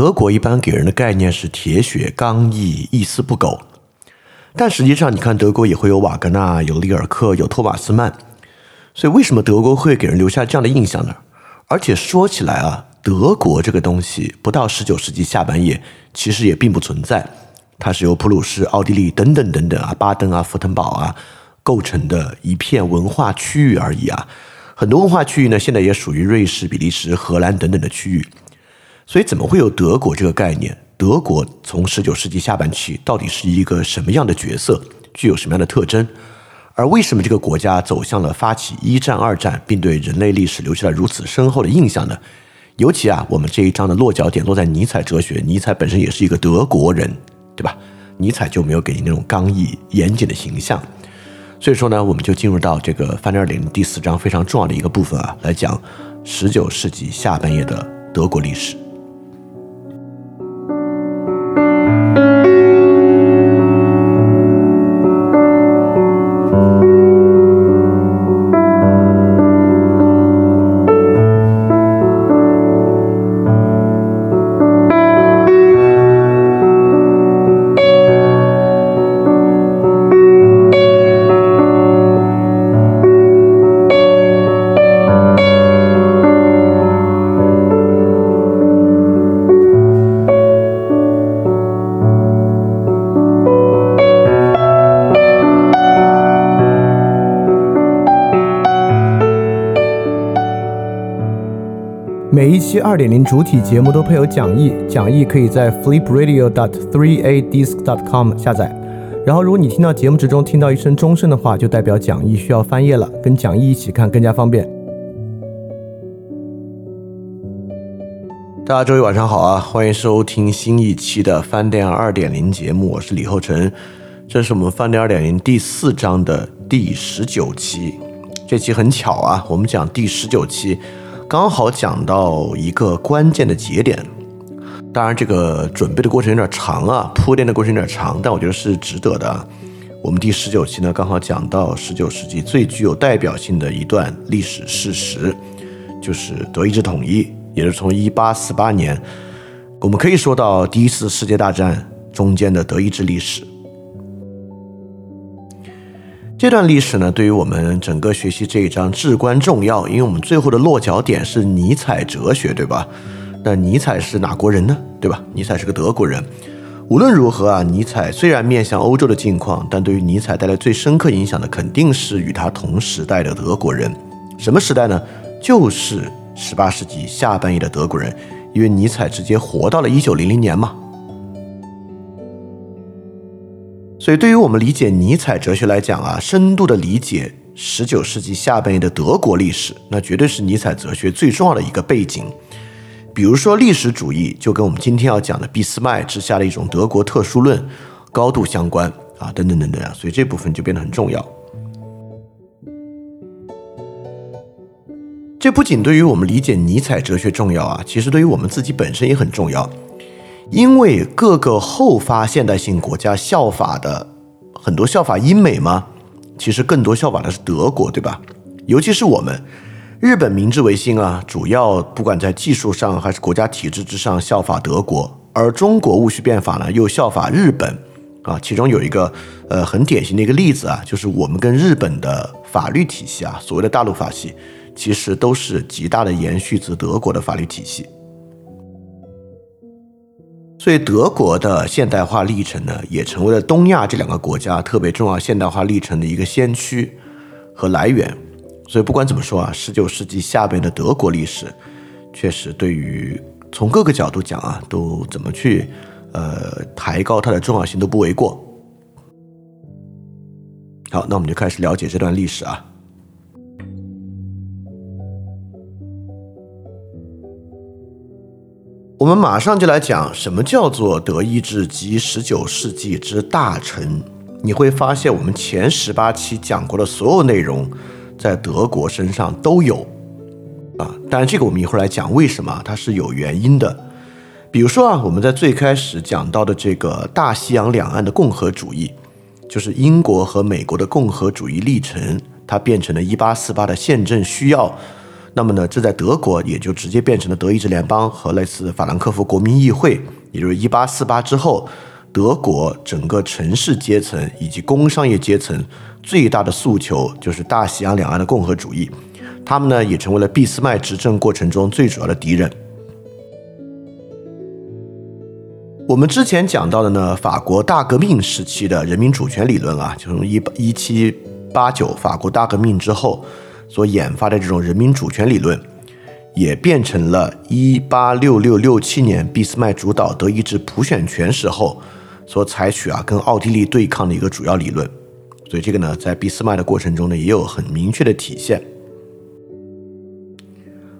德国一般给人的概念是铁血刚毅、一丝不苟，但实际上，你看德国也会有瓦格纳、有里尔克、有托马斯曼，所以为什么德国会给人留下这样的印象呢？而且说起来啊，德国这个东西不到十九世纪下半叶其实也并不存在，它是由普鲁士、奥地利等等等等啊，巴登啊、福腾堡啊构成的一片文化区域而已啊。很多文化区域呢，现在也属于瑞士、比利时、荷兰等等的区域。所以，怎么会有德国这个概念？德国从十九世纪下半期到底是一个什么样的角色，具有什么样的特征？而为什么这个国家走向了发起一战、二战，并对人类历史留下了如此深厚的印象呢？尤其啊，我们这一章的落脚点落在尼采哲学，尼采本身也是一个德国人，对吧？尼采就没有给你那种刚毅严谨的形象。所以说呢，我们就进入到这个翻点零第四章非常重要的一个部分啊，来讲十九世纪下半叶的德国历史。点零主体节目都配有讲义，讲义可以在 flipradio.dot3adisc.dot com 下载。然后，如果你听到节目之中听到一声钟声的话，就代表讲义需要翻页了，跟讲义一起看更加方便。大家周一晚上好啊，欢迎收听新一期的翻店二点零节目，我是李厚成，这是我们翻店二点零第四章的第十九期。这期很巧啊，我们讲第十九期。刚好讲到一个关键的节点，当然这个准备的过程有点长啊，铺垫的过程有点长，但我觉得是值得的。我们第十九期呢，刚好讲到十九世纪最具有代表性的一段历史事实，就是德意志统一，也是从一八四八年，我们可以说到第一次世界大战中间的德意志历史。这段历史呢，对于我们整个学习这一章至关重要，因为我们最后的落脚点是尼采哲学，对吧？那尼采是哪国人呢？对吧？尼采是个德国人。无论如何啊，尼采虽然面向欧洲的境况，但对于尼采带来最深刻影响的，肯定是与他同时代的德国人。什么时代呢？就是十八世纪下半叶的德国人，因为尼采直接活到了一九零零年嘛。所以，对于我们理解尼采哲学来讲啊，深度的理解十九世纪下半叶的德国历史，那绝对是尼采哲学最重要的一个背景。比如说，历史主义就跟我们今天要讲的俾斯麦之下的一种德国特殊论高度相关啊，等等等等啊，所以这部分就变得很重要。这不仅对于我们理解尼采哲学重要啊，其实对于我们自己本身也很重要。因为各个后发现代性国家效法的很多效法英美吗？其实更多效法的是德国，对吧？尤其是我们日本明治维新啊，主要不管在技术上还是国家体制之上效法德国，而中国戊戌变法呢又效法日本啊。其中有一个呃很典型的一个例子啊，就是我们跟日本的法律体系啊，所谓的大陆法系，其实都是极大的延续自德国的法律体系。所以，德国的现代化历程呢，也成为了东亚这两个国家特别重要现代化历程的一个先驱和来源。所以，不管怎么说啊，十九世纪下边的德国历史，确实对于从各个角度讲啊，都怎么去呃抬高它的重要性都不为过。好，那我们就开始了解这段历史啊。我们马上就来讲什么叫做德意志及十九世纪之大成。你会发现，我们前十八期讲过的所有内容，在德国身上都有啊。当然，这个我们一会儿来讲为什么它是有原因的。比如说啊，我们在最开始讲到的这个大西洋两岸的共和主义，就是英国和美国的共和主义历程，它变成了一八四八的宪政需要。那么呢，这在德国也就直接变成了德意志联邦和类似法兰克福国民议会，也就是一八四八之后，德国整个城市阶层以及工商业阶层最大的诉求就是大西洋两岸的共和主义，他们呢也成为了俾斯麦执政过程中最主要的敌人。我们之前讲到的呢，法国大革命时期的人民主权理论啊，就从一一七八九法国大革命之后。所研发的这种人民主权理论，也变成了一八六六六七年俾斯麦主导德意志普选权时候所采取啊跟奥地利对抗的一个主要理论。所以这个呢，在俾斯麦的过程中呢，也有很明确的体现。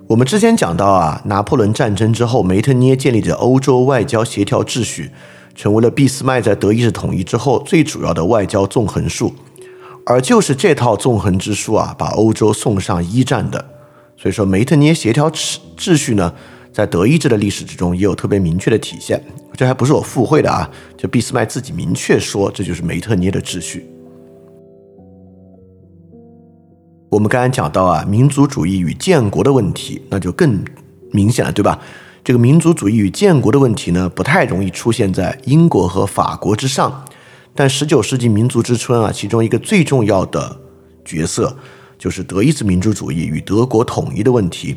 我们之前讲到啊，拿破仑战争之后，梅特涅建立的欧洲外交协调秩序，成为了俾斯麦在德意志统一之后最主要的外交纵横术。而就是这套纵横之术啊，把欧洲送上一战的。所以说，梅特涅协调秩秩序呢，在德意志的历史之中也有特别明确的体现。这还不是我附会的啊，就俾斯麦自己明确说，这就是梅特涅的秩序。我们刚才讲到啊，民族主义与建国的问题，那就更明显了，对吧？这个民族主义与建国的问题呢，不太容易出现在英国和法国之上。但十九世纪民族之春啊，其中一个最重要的角色就是德意志民族主义与德国统一的问题。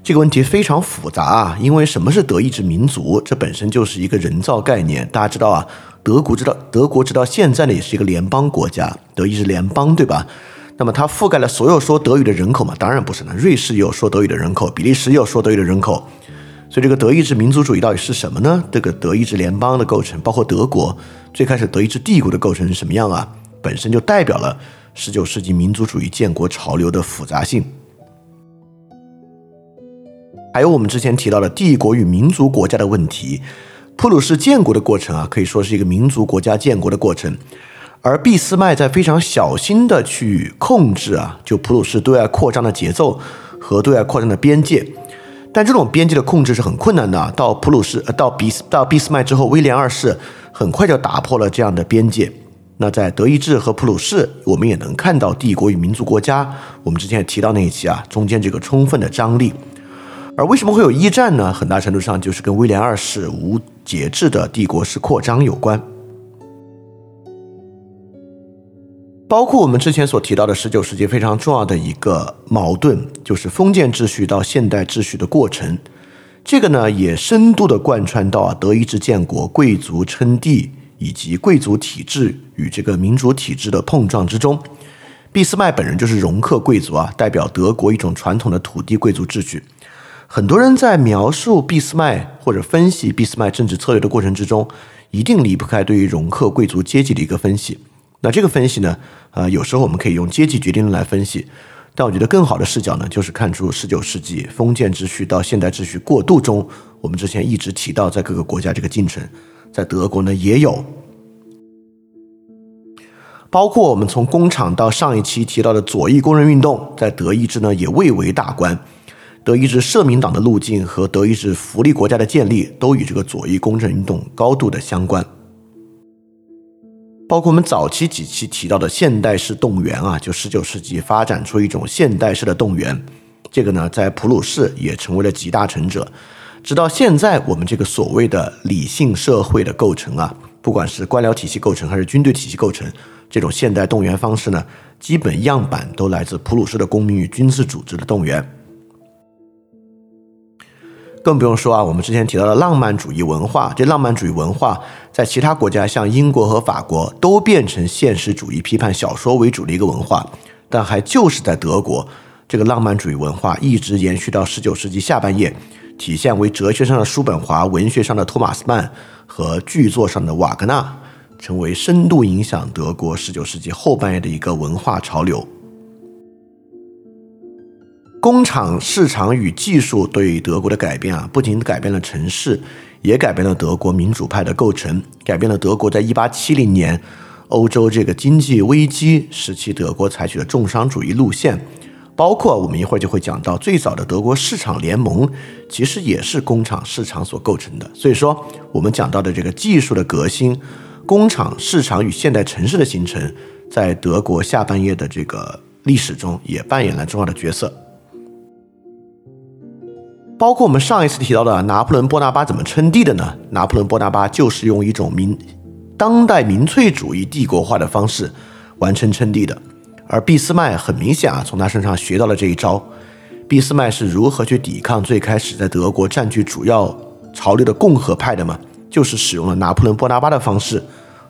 这个问题非常复杂啊，因为什么是德意志民族？这本身就是一个人造概念。大家知道啊，德国知道德国直到现在呢也是一个联邦国家，德意志联邦，对吧？那么它覆盖了所有说德语的人口嘛？当然不是呢。瑞士也有说德语的人口，比利时也有说德语的人口。所以这个德意志民族主义到底是什么呢？这个德意志联邦的构成，包括德国最开始德意志帝国的构成是什么样啊？本身就代表了十九世纪民族主义建国潮流的复杂性。还有我们之前提到的帝国与民族国家的问题，普鲁士建国的过程啊，可以说是一个民族国家建国的过程，而俾斯麦在非常小心的去控制啊，就普鲁士对外扩张的节奏和对外扩张的边界。但这种边界的控制是很困难的。到普鲁士，呃，到俾到俾斯麦之后，威廉二世很快就打破了这样的边界。那在德意志和普鲁士，我们也能看到帝国与民族国家。我们之前也提到那一期啊，中间这个充分的张力。而为什么会有一战呢？很大程度上就是跟威廉二世无节制的帝国式扩张有关。包括我们之前所提到的十九世纪非常重要的一个矛盾，就是封建秩序到现代秩序的过程。这个呢，也深度的贯穿到啊德意志建国、贵族称帝以及贵族体制与这个民主体制的碰撞之中。俾斯麦本人就是容克贵族啊，代表德国一种传统的土地贵族秩序。很多人在描述俾斯麦或者分析俾斯麦政治策略的过程之中，一定离不开对于容克贵族阶级的一个分析。那这个分析呢，呃，有时候我们可以用阶级决定论来分析，但我觉得更好的视角呢，就是看出十九世纪封建秩序到现代秩序过渡中，我们之前一直提到在各个国家这个进程，在德国呢也有，包括我们从工厂到上一期提到的左翼工人运动，在德意志呢也蔚为大观，德意志社民党的路径和德意志福利国家的建立，都与这个左翼工人运动高度的相关。包括我们早期几期提到的现代式动员啊，就十九世纪发展出一种现代式的动员，这个呢，在普鲁士也成为了集大成者。直到现在，我们这个所谓的理性社会的构成啊，不管是官僚体系构成还是军队体系构成，这种现代动员方式呢，基本样板都来自普鲁士的公民与军事组织的动员。更不用说啊，我们之前提到的浪漫主义文化，这浪漫主义文化在其他国家，像英国和法国，都变成现实主义批判小说为主的一个文化。但还就是在德国，这个浪漫主义文化一直延续到十九世纪下半叶，体现为哲学上的叔本华、文学上的托马斯曼和剧作上的瓦格纳，成为深度影响德国十九世纪后半叶的一个文化潮流。工厂、市场与技术对德国的改变啊，不仅改变了城市，也改变了德国民主派的构成，改变了德国在一八七零年欧洲这个经济危机时期，德国采取的重商主义路线。包括我们一会儿就会讲到，最早的德国市场联盟其实也是工厂市场所构成的。所以说，我们讲到的这个技术的革新、工厂、市场与现代城市的形成，在德国下半叶的这个历史中也扮演了重要的角色。包括我们上一次提到的拿破仑·波拿巴怎么称帝的呢？拿破仑·波拿巴就是用一种民当代民粹主义帝国化的方式完成称帝的。而俾斯麦很明显啊，从他身上学到了这一招。俾斯麦是如何去抵抗最开始在德国占据主要潮流的共和派的吗？就是使用了拿破仑·波拿巴的方式，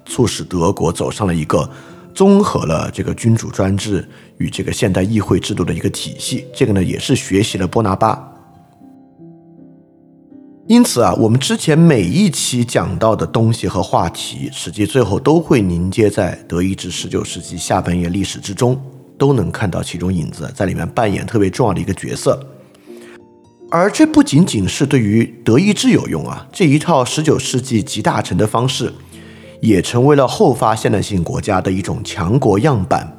促使德国走上了一个综合了这个君主专制与这个现代议会制度的一个体系。这个呢，也是学习了波拿巴。因此啊，我们之前每一期讲到的东西和话题，实际最后都会凝结在德意志十九世纪下半叶历史之中，都能看到其中影子，在里面扮演特别重要的一个角色。而这不仅仅是对于德意志有用啊，这一套十九世纪集大成的方式，也成为了后发现代性国家的一种强国样板。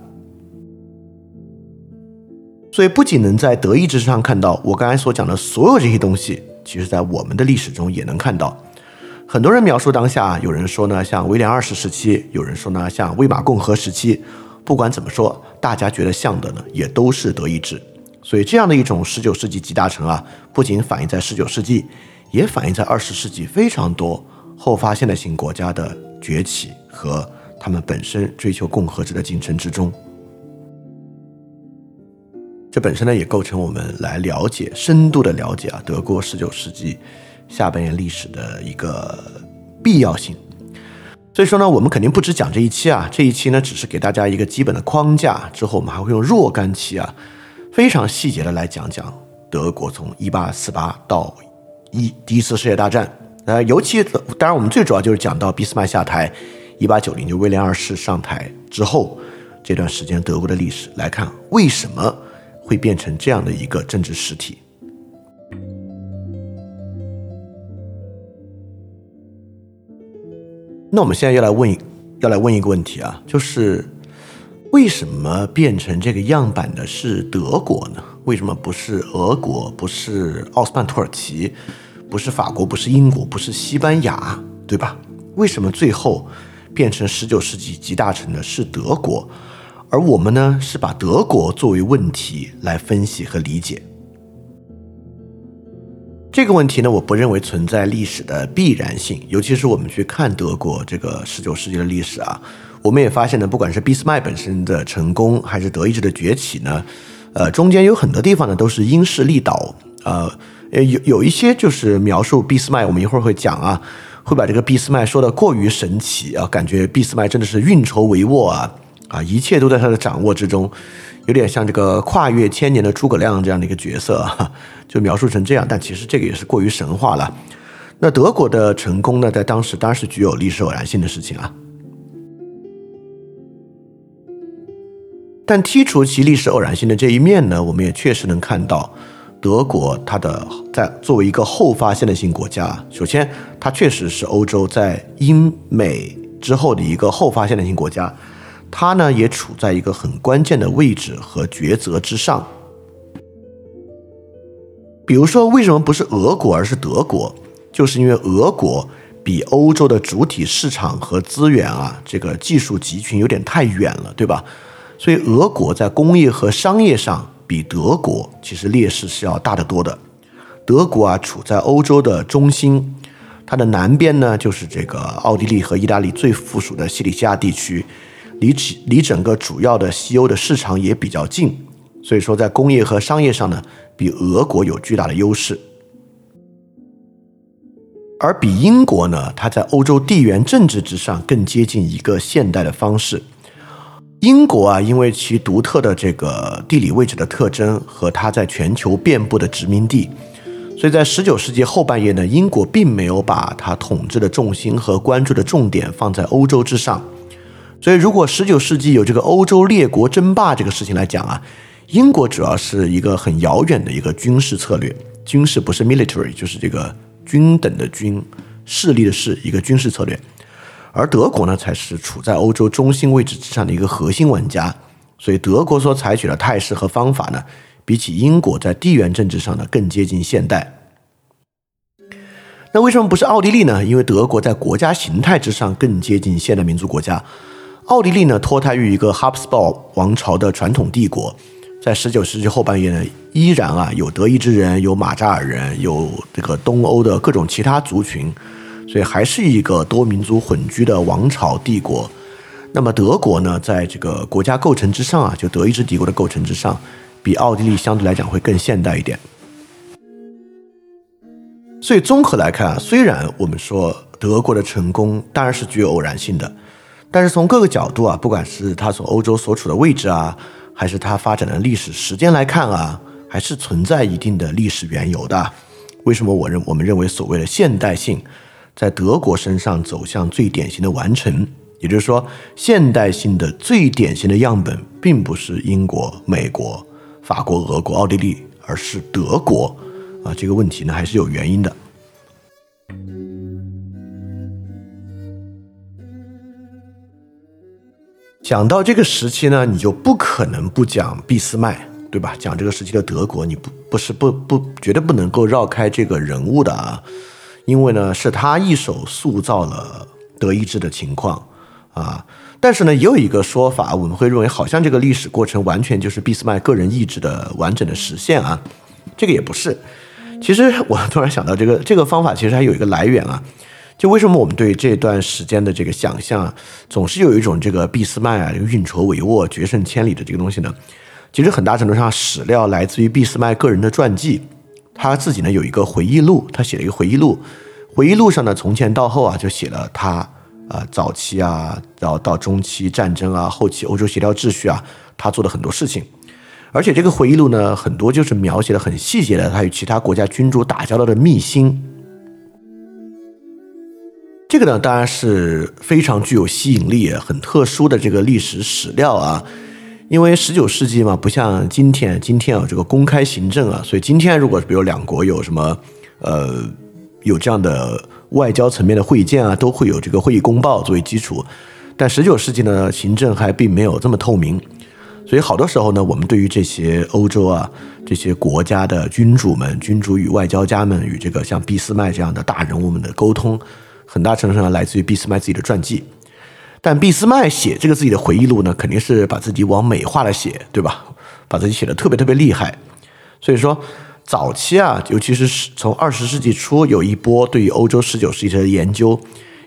所以，不仅能在德意志上看到我刚才所讲的所有这些东西。其实，在我们的历史中也能看到，很多人描述当下，有人说呢，像威廉二世时期，有人说呢，像威玛共和时期。不管怎么说，大家觉得像的呢，也都是德意志。所以，这样的一种十九世纪集大成啊，不仅反映在十九世纪，也反映在二十世纪非常多后发现代性国家的崛起和他们本身追求共和制的进程之中。这本身呢，也构成我们来了解、深度的了解啊，德国十九世纪下半叶历史的一个必要性。所以说呢，我们肯定不只讲这一期啊，这一期呢，只是给大家一个基本的框架。之后我们还会用若干期啊，非常细节的来讲讲德国从一八四八到一第一次世界大战。呃，尤其当然，我们最主要就是讲到俾斯麦下台，一八九零就威廉二世上台之后这段时间德国的历史来看，为什么？会变成这样的一个政治实体。那我们现在要来问，要来问一个问题啊，就是为什么变成这个样板的是德国呢？为什么不是俄国？不是奥斯曼土耳其？不是法国？不是英国？不是西班牙？对吧？为什么最后变成十九世纪集大成的是德国？而我们呢，是把德国作为问题来分析和理解这个问题呢。我不认为存在历史的必然性，尤其是我们去看德国这个十九世纪的历史啊，我们也发现呢，不管是俾斯麦本身的成功，还是德意志的崛起呢，呃，中间有很多地方呢都是因势利导。呃，有有一些就是描述俾斯麦，我们一会儿会讲啊，会把这个俾斯麦说的过于神奇啊，感觉俾斯麦真的是运筹帷幄啊。啊，一切都在他的掌握之中，有点像这个跨越千年的诸葛亮这样的一个角色，就描述成这样。但其实这个也是过于神话了。那德国的成功呢，在当时当然是具有历史偶然性的事情啊。但剔除其历史偶然性的这一面呢，我们也确实能看到，德国它的在作为一个后发现代性国家，首先它确实是欧洲在英美之后的一个后发现代性国家。它呢也处在一个很关键的位置和抉择之上。比如说，为什么不是俄国而是德国？就是因为俄国比欧洲的主体市场和资源啊，这个技术集群有点太远了，对吧？所以俄国在工业和商业上比德国其实劣势是要大得多的。德国啊处在欧洲的中心，它的南边呢就是这个奥地利和意大利最附属的西里西亚地区。离起离整个主要的西欧的市场也比较近，所以说在工业和商业上呢，比俄国有巨大的优势。而比英国呢，它在欧洲地缘政治之上更接近一个现代的方式。英国啊，因为其独特的这个地理位置的特征和它在全球遍布的殖民地，所以在十九世纪后半叶呢，英国并没有把它统治的重心和关注的重点放在欧洲之上。所以，如果十九世纪有这个欧洲列国争霸这个事情来讲啊，英国主要是一个很遥远的一个军事策略，军事不是 military，就是这个均等的军，势力的势，一个军事策略。而德国呢，才是处在欧洲中心位置之上的一个核心玩家。所以，德国所采取的态势和方法呢，比起英国在地缘政治上呢，更接近现代。那为什么不是奥地利呢？因为德国在国家形态之上更接近现代民族国家。奥地利呢，脱胎于一个哈布斯堡王朝的传统帝国，在十九世纪后半叶呢，依然啊有德意志人，有马扎尔人，有这个东欧的各种其他族群，所以还是一个多民族混居的王朝帝国。那么德国呢，在这个国家构成之上啊，就德意志帝国的构成之上，比奥地利相对来讲会更现代一点。所以综合来看啊，虽然我们说德国的成功当然是具有偶然性的，但是从各个角度啊，不管是它从欧洲所处的位置啊。还是它发展的历史时间来看啊，还是存在一定的历史缘由的。为什么我认我们认为所谓的现代性在德国身上走向最典型的完成？也就是说，现代性的最典型的样本并不是英国、美国、法国、俄国、奥地利，而是德国啊。这个问题呢，还是有原因的。讲到这个时期呢，你就不可能不讲俾斯麦，对吧？讲这个时期的德国，你不不是不不绝对不能够绕开这个人物的啊，因为呢是他一手塑造了德意志的情况啊。但是呢，也有一个说法，我们会认为好像这个历史过程完全就是俾斯麦个人意志的完整的实现啊，这个也不是。其实我突然想到，这个这个方法其实还有一个来源啊。就为什么我们对这段时间的这个想象，总是有一种这个俾斯麦啊，运筹帷幄、决胜千里的这个东西呢？其实很大程度上史料来自于俾斯麦个人的传记，他自己呢有一个回忆录，他写了一个回忆录，回忆录上呢从前到后啊就写了他啊早期啊，然后到中期战争啊，后期欧洲协调秩序啊，他做的很多事情，而且这个回忆录呢很多就是描写的很细节的他与其他国家君主打交道的秘辛。这个呢，当然是非常具有吸引力、很特殊的这个历史史料啊。因为十九世纪嘛，不像今天，今天有这个公开行政啊，所以今天如果比如两国有什么，呃，有这样的外交层面的会见啊，都会有这个会议公报作为基础。但十九世纪呢，行政还并没有这么透明，所以好多时候呢，我们对于这些欧洲啊这些国家的君主们、君主与外交家们与这个像俾斯麦这样的大人物们的沟通。很大程度上来自于俾斯麦自己的传记，但俾斯麦写这个自己的回忆录呢，肯定是把自己往美化了写，对吧？把自己写的特别特别厉害。所以说，早期啊，尤其是从二十世纪初，有一波对于欧洲十九世纪的研究，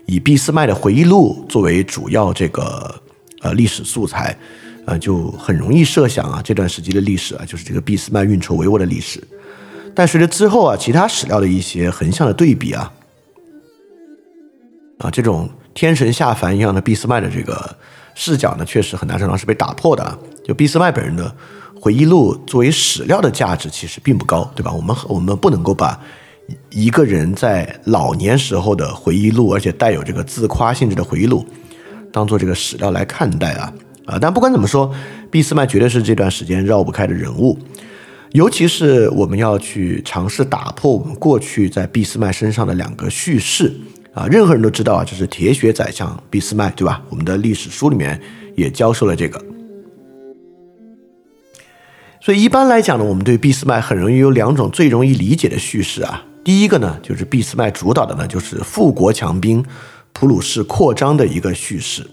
以俾斯麦的回忆录作为主要这个呃历史素材，呃，就很容易设想啊，这段时期的历史啊，就是这个俾斯麦运筹帷幄的历史。但随着之后啊，其他史料的一些横向的对比啊。啊，这种天神下凡一样的俾斯麦的这个视角呢，确实很大程度上是被打破的。就俾斯麦本人的回忆录作为史料的价值其实并不高，对吧？我们我们不能够把一个人在老年时候的回忆录，而且带有这个自夸性质的回忆录，当做这个史料来看待啊啊！但不管怎么说，俾斯麦绝对是这段时间绕不开的人物，尤其是我们要去尝试打破我们过去在俾斯麦身上的两个叙事。啊，任何人都知道啊，这是铁血宰相俾斯麦，对吧？我们的历史书里面也教授了这个。所以一般来讲呢，我们对俾斯麦很容易有两种最容易理解的叙事啊。第一个呢，就是俾斯麦主导的呢，就是富国强兵、普鲁士扩张的一个叙事。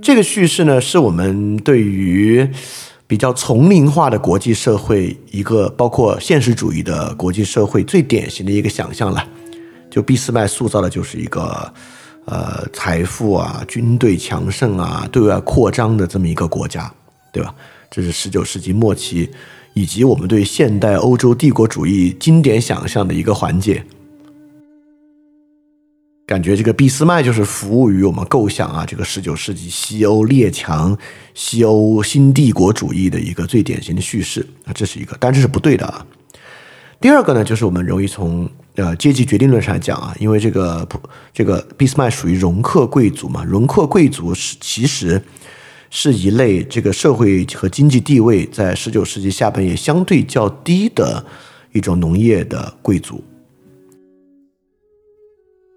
这个叙事呢，是我们对于比较丛林化的国际社会一个，包括现实主义的国际社会最典型的一个想象了。就俾斯麦塑造的就是一个，呃，财富啊，军队强盛啊，对外扩张的这么一个国家，对吧？这是十九世纪末期，以及我们对现代欧洲帝国主义经典想象的一个环节。感觉这个俾斯麦就是服务于我们构想啊，这个十九世纪西欧列强、西欧新帝国主义的一个最典型的叙事啊，这是一个，但这是不对的啊。第二个呢，就是我们容易从。呃，阶级决定论上来讲啊，因为这个不，这个俾斯麦属于容克贵族嘛，容克贵族是其实是一类这个社会和经济地位在十九世纪下半叶相对较低的一种农业的贵族，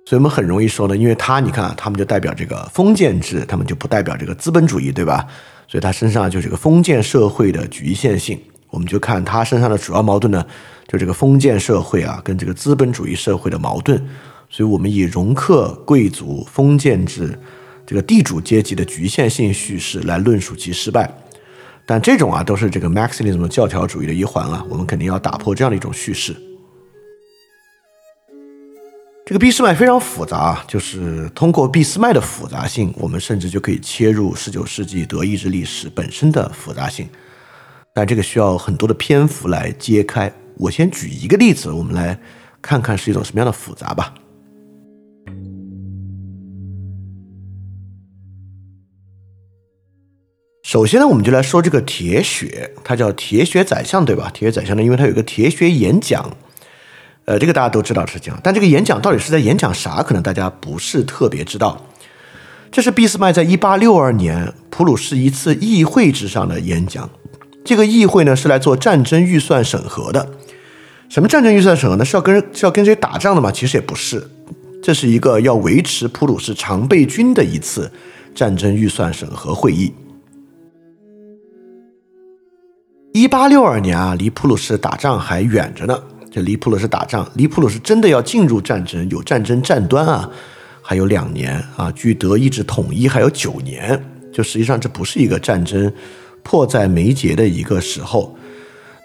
所以我们很容易说呢，因为他你看，他们就代表这个封建制，他们就不代表这个资本主义，对吧？所以他身上就是个封建社会的局限性，我们就看他身上的主要矛盾呢。就这个封建社会啊，跟这个资本主义社会的矛盾，所以我们以容克贵族、封建制、这个地主阶级的局限性叙事来论述其失败。但这种啊，都是这个 Marxism 教条主义的一环啊，我们肯定要打破这样的一种叙事。这个俾斯麦非常复杂，就是通过俾斯麦的复杂性，我们甚至就可以切入十九世纪德意志历史本身的复杂性。但这个需要很多的篇幅来揭开。我先举一个例子，我们来看看是一种什么样的复杂吧。首先呢，我们就来说这个铁血，它叫铁血宰相，对吧？铁血宰相呢，因为它有一个铁血演讲。呃，这个大家都知道是这样，但这个演讲到底是在演讲啥？可能大家不是特别知道。这是俾斯麦在一八六二年普鲁士一次议会之上的演讲。这个议会呢是来做战争预算审核的。什么战争预算审核呢？是要跟是要跟谁打仗的吗？其实也不是，这是一个要维持普鲁士常备军的一次战争预算审核会议。一八六二年啊，离普鲁士打仗还远着呢。这离普鲁士打仗，离普鲁士真的要进入战争，有战争战端啊，还有两年啊。距德意志统一还有九年，就实际上这不是一个战争迫在眉睫的一个时候。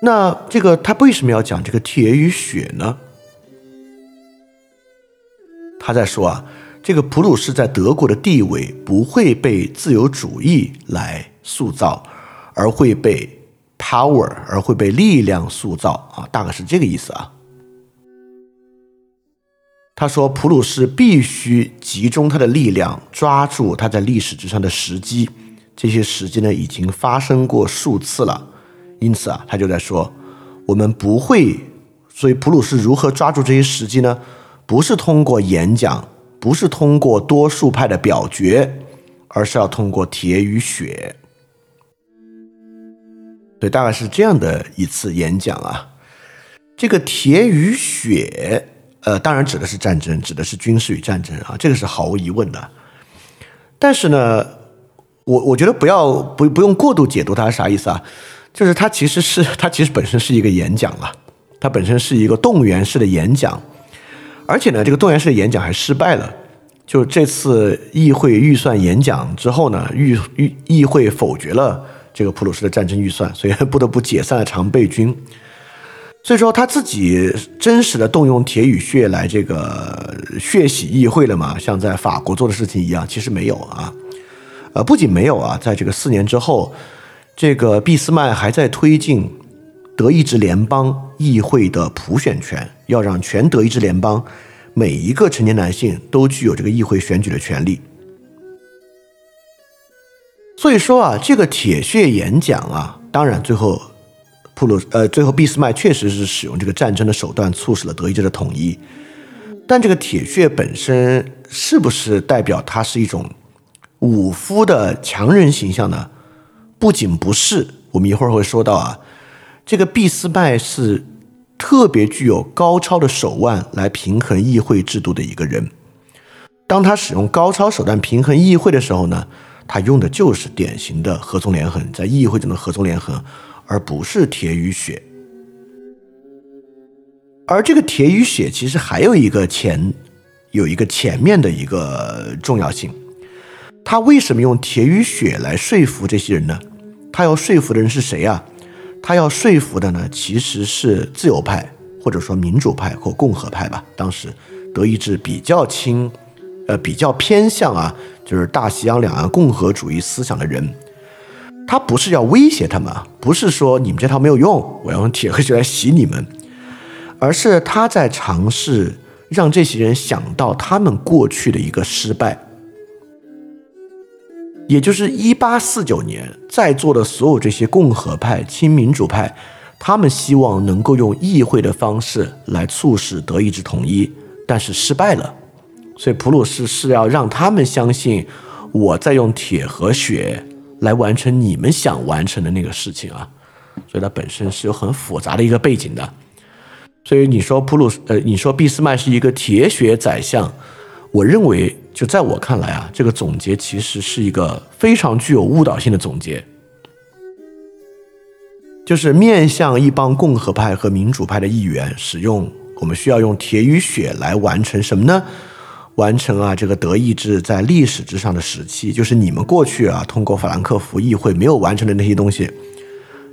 那这个他为什么要讲这个铁与血呢？他在说啊，这个普鲁士在德国的地位不会被自由主义来塑造，而会被。power 而会被力量塑造啊，大概是这个意思啊。他说，普鲁士必须集中他的力量，抓住他在历史之上的时机。这些时机呢，已经发生过数次了。因此啊，他就在说，我们不会。所以，普鲁士如何抓住这些时机呢？不是通过演讲，不是通过多数派的表决，而是要通过铁与血。对，大概是这样的一次演讲啊。这个铁与血，呃，当然指的是战争，指的是军事与战争啊，这个是毫无疑问的。但是呢，我我觉得不要不不用过度解读它是啥意思啊？就是它其实是 它其实本身是一个演讲了，它本身是一个动员式的演讲，而且呢，这个动员式的演讲还失败了。就这次议会预算演讲之后呢，议议议会否决了。这个普鲁士的战争预算，所以不得不解散了常备军。所以说他自己真实的动用铁与血来这个血洗议会了吗？像在法国做的事情一样，其实没有啊。呃，不仅没有啊，在这个四年之后，这个俾斯麦还在推进德意志联邦议会的普选权，要让全德意志联邦每一个成年男性都具有这个议会选举的权利。所以说啊，这个铁血演讲啊，当然最后，普鲁呃，最后俾斯麦确实是使用这个战争的手段促使了德意志的统一，但这个铁血本身是不是代表它是一种武夫的强人形象呢？不仅不是，我们一会儿会说到啊，这个俾斯麦是特别具有高超的手腕来平衡议会制度的一个人。当他使用高超手段平衡议会的时候呢？他用的就是典型的合纵连横，在议会中的合纵连横，而不是铁与血。而这个铁与血其实还有一个前，有一个前面的一个重要性。他为什么用铁与血来说服这些人呢？他要说服的人是谁啊？他要说服的呢，其实是自由派，或者说民主派或共和派吧。当时德意志比较亲，呃，比较偏向啊。就是大西洋两岸共和主义思想的人，他不是要威胁他们，不是说你们这套没有用，我要用铁和血来洗你们，而是他在尝试让这些人想到他们过去的一个失败，也就是一八四九年在座的所有这些共和派、亲民主派，他们希望能够用议会的方式来促使德意志统一，但是失败了。所以普鲁士是要让他们相信，我在用铁和血来完成你们想完成的那个事情啊，所以它本身是有很复杂的一个背景的。所以你说普鲁呃，你说俾斯麦是一个铁血宰相，我认为就在我看来啊，这个总结其实是一个非常具有误导性的总结，就是面向一帮共和派和民主派的议员，使用我们需要用铁与血来完成什么呢？完成啊，这个德意志在历史之上的时期，就是你们过去啊通过法兰克福议会没有完成的那些东西，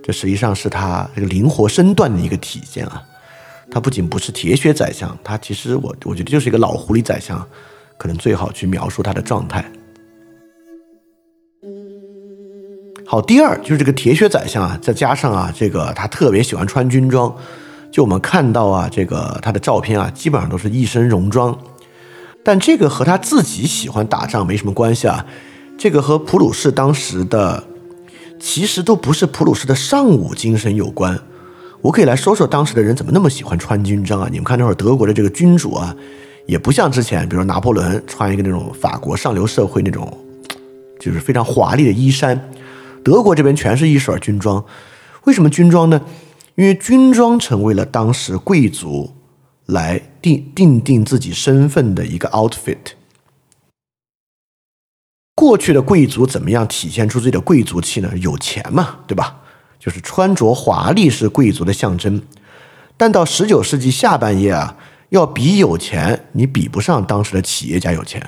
这实际上是他这个灵活身段的一个体现啊。他不仅不是铁血宰相，他其实我我觉得就是一个老狐狸宰相，可能最好去描述他的状态。好，第二就是这个铁血宰相啊，再加上啊，这个他特别喜欢穿军装，就我们看到啊，这个他的照片啊，基本上都是一身戎装，但这个和他自己喜欢打仗没什么关系啊，这个和普鲁士当时的其实都不是普鲁士的尚武精神有关。我可以来说说当时的人怎么那么喜欢穿军装啊？你们看那会儿德国的这个君主啊，也不像之前，比如拿破仑穿一个那种法国上流社会那种，就是非常华丽的衣衫。德国这边全是一水军装，为什么军装呢？因为军装成为了当时贵族来定定定自己身份的一个 outfit。过去的贵族怎么样体现出自己的贵族气呢？有钱嘛，对吧？就是穿着华丽是贵族的象征。但到十九世纪下半叶啊，要比有钱，你比不上当时的企业家有钱。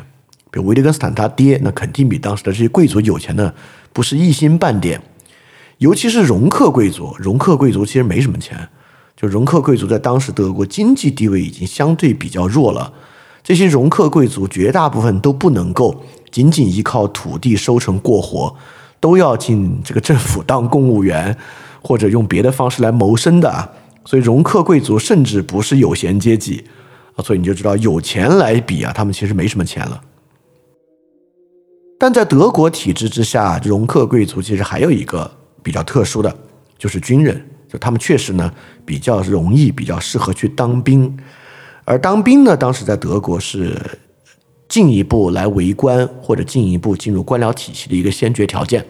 比如维特根斯坦他爹，那肯定比当时的这些贵族有钱的不是一星半点。尤其是容克贵族，容克贵族其实没什么钱。就容克贵族在当时德国经济地位已经相对比较弱了。这些容克贵族绝大部分都不能够仅仅依靠土地收成过活，都要进这个政府当公务员，或者用别的方式来谋生的。所以容克贵族甚至不是有闲阶级啊。所以你就知道有钱来比啊，他们其实没什么钱了。但在德国体制之下，容克贵族其实还有一个比较特殊的，就是军人，就他们确实呢比较容易、比较适合去当兵，而当兵呢，当时在德国是进一步来为官或者进一步进入官僚体系的一个先决条件，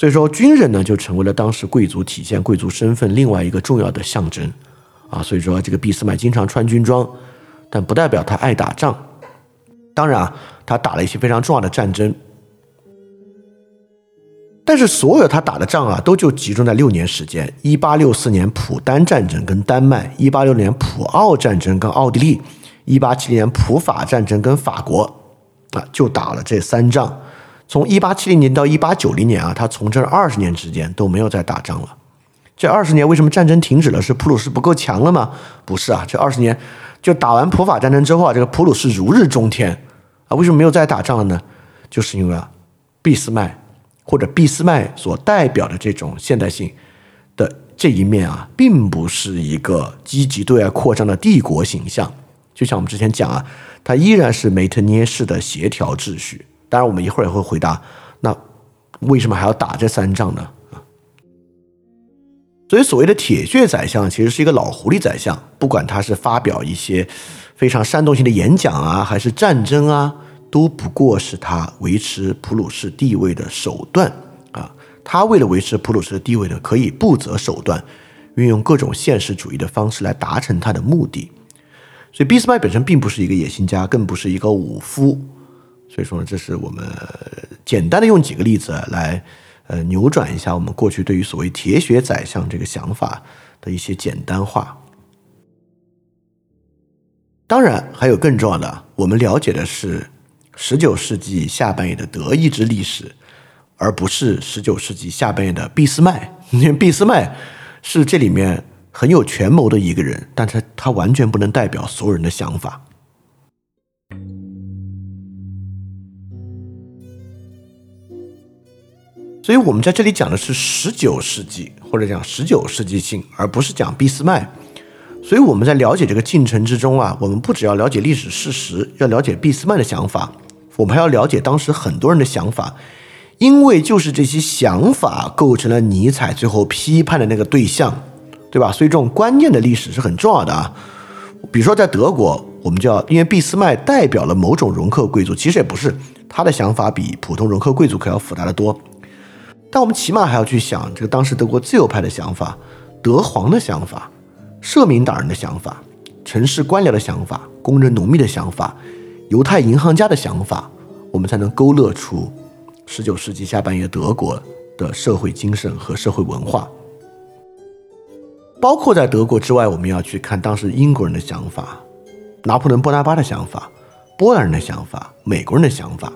所以说军人呢就成为了当时贵族体现贵族身份另外一个重要的象征啊，所以说这个俾斯麦经常穿军装，但不代表他爱打仗。当然啊，他打了一些非常重要的战争，但是所有他打的仗啊，都就集中在六年时间：一八六四年普丹战争跟丹麦，一八六年普奥战争跟奥地利，一八七零年普法战争跟法国，啊，就打了这三仗。从一八七零年到一八九零年啊，他从政二十年之间都没有再打仗了。这二十年为什么战争停止了？是普鲁士不够强了吗？不是啊，这二十年。就打完普法战争之后啊，这个普鲁士如日中天啊，为什么没有再打仗了呢？就是因为啊，俾斯麦或者俾斯麦所代表的这种现代性的这一面啊，并不是一个积极对外扩张的帝国形象。就像我们之前讲啊，它依然是梅特涅式的协调秩序。当然，我们一会儿也会回答，那为什么还要打这三仗呢？所以，所谓的铁血宰相其实是一个老狐狸宰相，不管他是发表一些非常煽动性的演讲啊，还是战争啊，都不过是他维持普鲁士地位的手段啊。他为了维持普鲁士的地位呢，可以不择手段，运用各种现实主义的方式来达成他的目的。所以，俾斯麦本身并不是一个野心家，更不是一个武夫。所以说，这是我们简单的用几个例子来。呃，扭转一下我们过去对于所谓“铁血宰相”这个想法的一些简单化。当然，还有更重要的，我们了解的是十九世纪下半叶的德意志历史，而不是十九世纪下半叶的俾斯麦。因为俾斯麦是这里面很有权谋的一个人，但是他完全不能代表所有人的想法。所以我们在这里讲的是十九世纪，或者讲十九世纪性，而不是讲俾斯麦。所以我们在了解这个进程之中啊，我们不只要了解历史事实，要了解俾斯麦的想法，我们还要了解当时很多人的想法，因为就是这些想法构成了尼采最后批判的那个对象，对吧？所以这种观念的历史是很重要的啊。比如说在德国，我们就要因为俾斯麦代表了某种容克贵族，其实也不是他的想法比普通容克贵族可要复杂的多。但我们起码还要去想这个当时德国自由派的想法、德皇的想法、社民党人的想法、城市官僚的想法、工人农民的想法、犹太银行家的想法，我们才能勾勒出十九世纪下半叶德国的社会精神和社会文化。包括在德国之外，我们要去看当时英国人的想法、拿破仑·波拿巴的想法、波兰人的想法、美国人的想法，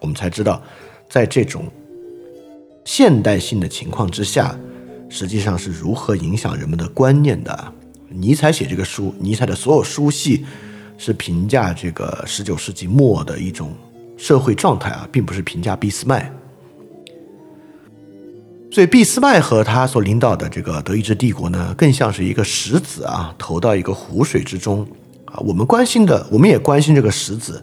我们才知道在这种。现代性的情况之下，实际上是如何影响人们的观念的。尼采写这个书，尼采的所有书系是评价这个十九世纪末的一种社会状态啊，并不是评价俾斯麦。所以，俾斯麦和他所领导的这个德意志帝国呢，更像是一个石子啊，投到一个湖水之中啊。我们关心的，我们也关心这个石子，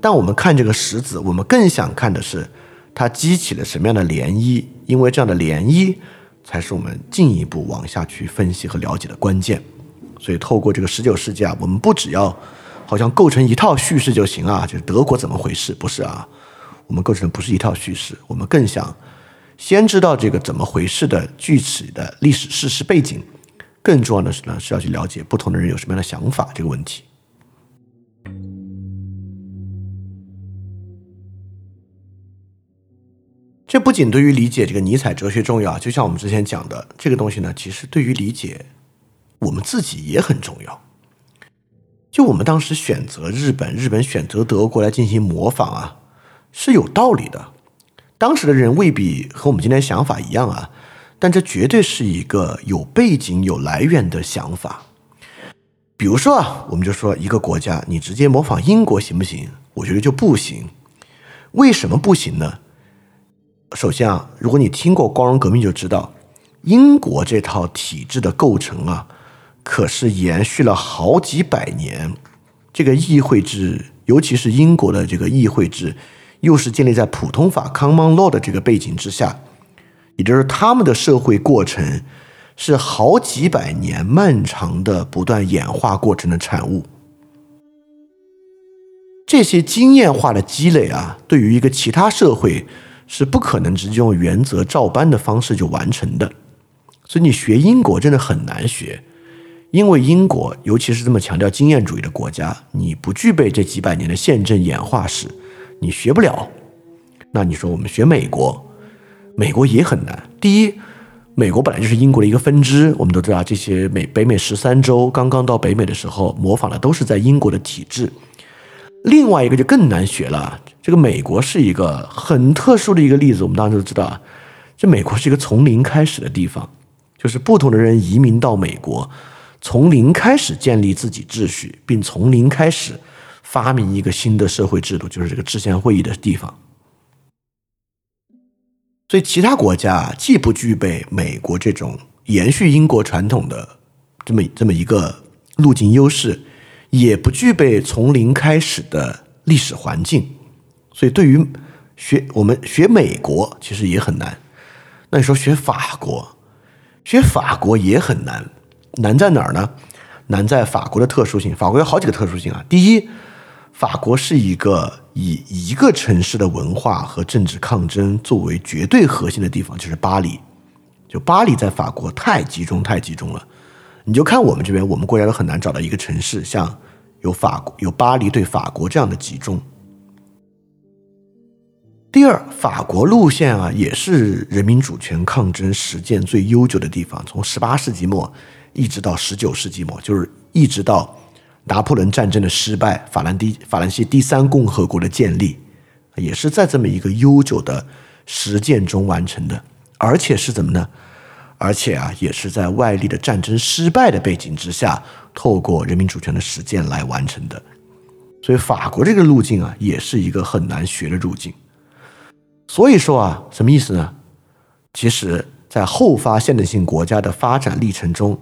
但我们看这个石子，我们更想看的是它激起了什么样的涟漪，因为这样的涟漪才是我们进一步往下去分析和了解的关键。所以，透过这个十九世纪啊，我们不只要好像构成一套叙事就行啊，就是德国怎么回事？不是啊，我们构成的不是一套叙事，我们更想。先知道这个怎么回事的具体的历史事实背景，更重要的是呢，是要去了解不同的人有什么样的想法这个问题。这不仅对于理解这个尼采哲学重要，就像我们之前讲的这个东西呢，其实对于理解我们自己也很重要。就我们当时选择日本，日本选择德国来进行模仿啊，是有道理的。当时的人未必和我们今天想法一样啊，但这绝对是一个有背景、有来源的想法。比如说啊，我们就说一个国家，你直接模仿英国行不行？我觉得就不行。为什么不行呢？首先啊，如果你听过光荣革命，就知道英国这套体制的构成啊，可是延续了好几百年。这个议会制，尤其是英国的这个议会制。又是建立在普通法 （common law） 的这个背景之下，也就是他们的社会过程是好几百年漫长的不断演化过程的产物。这些经验化的积累啊，对于一个其他社会是不可能直接用原则照搬的方式就完成的。所以你学英国真的很难学，因为英国尤其是这么强调经验主义的国家，你不具备这几百年的宪政演化史。你学不了，那你说我们学美国，美国也很难。第一，美国本来就是英国的一个分支，我们都知道这些美北美十三州刚刚到北美的时候，模仿的都是在英国的体制。另外一个就更难学了，这个美国是一个很特殊的一个例子，我们当时都知道啊，这美国是一个从零开始的地方，就是不同的人移民到美国，从零开始建立自己秩序，并从零开始。发明一个新的社会制度，就是这个制宪会议的地方。所以，其他国家既不具备美国这种延续英国传统的这么这么一个路径优势，也不具备从零开始的历史环境。所以，对于学我们学美国其实也很难。那你说学法国，学法国也很难。难在哪儿呢？难在法国的特殊性。法国有好几个特殊性啊。第一。法国是一个以一个城市的文化和政治抗争作为绝对核心的地方，就是巴黎。就巴黎在法国太集中，太集中了。你就看我们这边，我们国家都很难找到一个城市像有法国、有巴黎对法国这样的集中。第二，法国路线啊，也是人民主权抗争实践最悠久的地方，从十八世纪末一直到十九世纪末，就是一直到。拿破仑战争的失败，法兰第法兰西第三共和国的建立，也是在这么一个悠久的实践中完成的，而且是怎么呢？而且啊，也是在外力的战争失败的背景之下，透过人民主权的实践来完成的。所以，法国这个路径啊，也是一个很难学的路径。所以说啊，什么意思呢？其实，在后发现代性国家的发展历程中，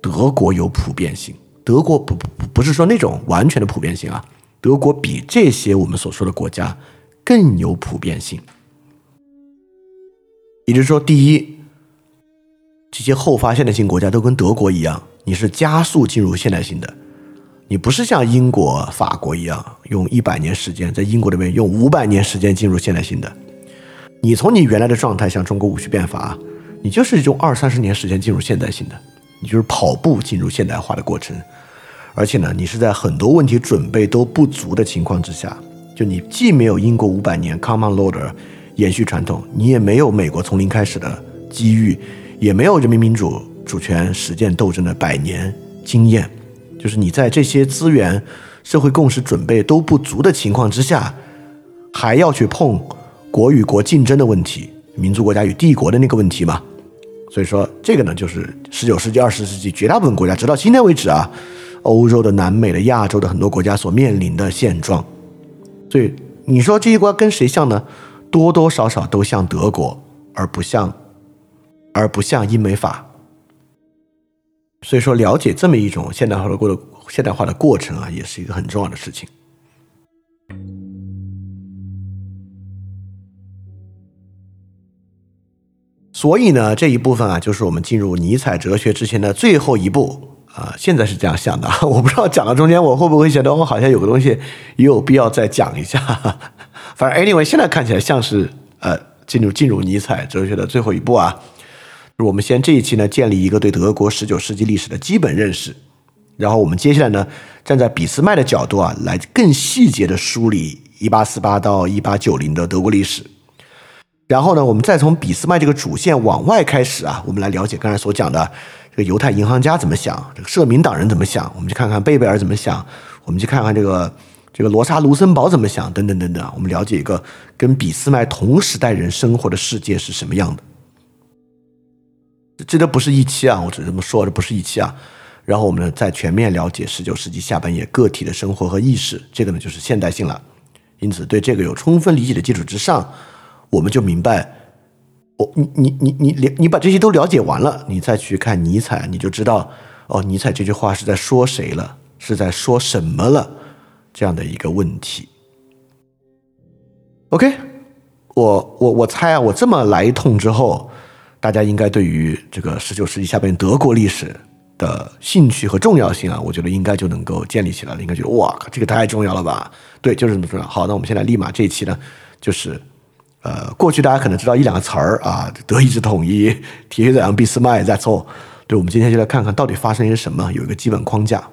德国有普遍性。德国不不不是说那种完全的普遍性啊，德国比这些我们所说的国家更有普遍性。也就是说，第一，这些后发现代性国家都跟德国一样，你是加速进入现代性的，你不是像英国、法国一样用一百年时间，在英国那边用五百年时间进入现代性的，你从你原来的状态，像中国戊戌变法，你就是用二三十年时间进入现代性的，你就是跑步进入现代化的过程。而且呢，你是在很多问题准备都不足的情况之下，就你既没有英国五百年 common law 的延续传统，你也没有美国从零开始的机遇，也没有人民民主主权实践斗争的百年经验，就是你在这些资源、社会共识准备都不足的情况之下，还要去碰国与国竞争的问题、民族国家与帝国的那个问题嘛？所以说，这个呢，就是十九世纪、二十世纪绝大部分国家，直到今天为止啊，欧洲的、南美的、亚洲的很多国家所面临的现状。所以你说这些国家跟谁像呢？多多少少都像德国，而不像，而不像英美法。所以说，了解这么一种现代化的过的现代化的过程啊，也是一个很重要的事情。所以呢，这一部分啊，就是我们进入尼采哲学之前的最后一步啊。现在是这样想的，我不知道讲到中间我会不会觉得我好像有个东西也有必要再讲一下。反正 anyway，现在看起来像是呃进入进入尼采哲学的最后一步啊。我们先这一期呢，建立一个对德国十九世纪历史的基本认识，然后我们接下来呢，站在俾斯麦的角度啊，来更细节的梳理一八四八到一八九零的德国历史。然后呢，我们再从俾斯麦这个主线往外开始啊，我们来了解刚才所讲的这个犹太银行家怎么想，这个社民党人怎么想，我们去看看贝贝尔怎么想，我们去看看这个这个罗莎卢森堡怎么想，等等等等，我们了解一个跟俾斯麦同时代人生活的世界是什么样的。这都不是一期啊，我只这么说，这不是一期啊。然后我们呢，再全面了解十九世纪下半叶个体的生活和意识，这个呢就是现代性了。因此，对这个有充分理解的基础之上，我们就明白，我你你你你你你把这些都了解完了，你再去看尼采，你就知道哦，尼采这句话是在说谁了，是在说什么了，这样的一个问题。OK，我我我猜啊，我这么来一通之后。大家应该对于这个十九世纪下半德国历史的兴趣和重要性啊，我觉得应该就能够建立起来了。应该觉得哇，这个太重要了吧？对，就是这么重要。好，那我们现在立马这一期呢，就是呃，过去大家可能知道一两个词儿啊，德意志统一、铁血宰羊俾斯麦在做。对，我们今天就来看看到底发生些什么，有一个基本框架。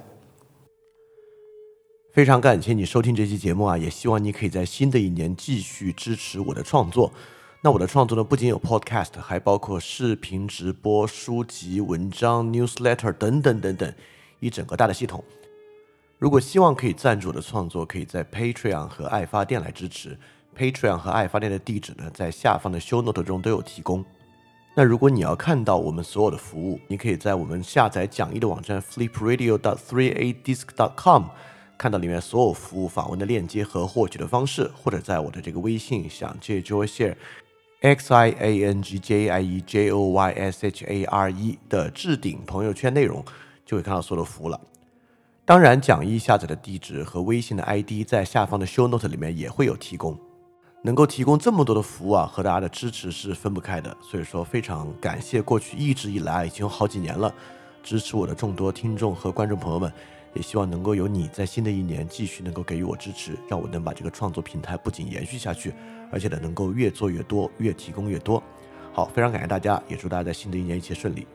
非常感谢你收听这期节目啊，也希望你可以在新的一年继续支持我的创作。那我的创作呢，不仅有 Podcast，还包括视频直播、书籍、文章、Newsletter 等等等等，一整个大的系统。如果希望可以赞助我的创作，可以在 Patreon 和爱发电来支持。Patreon 和爱发电的地址呢，在下方的 Show Note 中都有提供。那如果你要看到我们所有的服务，你可以在我们下载讲义的网站 FlipRadio.3ADisc.com 看到里面所有服务访问的链接和获取的方式，或者在我的这个微信想借 Joy Share。x i a n g j i e j o y s h a r e 的置顶朋友圈内容，就会看到所有的服务了。当然，讲义下载的地址和微信的 ID 在下方的 show note 里面也会有提供。能够提供这么多的服务啊，和大家的支持是分不开的。所以说，非常感谢过去一直以来已经有好几年了支持我的众多听众和观众朋友们。也希望能够有你在新的一年继续能够给予我支持，让我能把这个创作平台不仅延续下去，而且呢能够越做越多，越提供越多。好，非常感谢大家，也祝大家在新的一年一切顺利。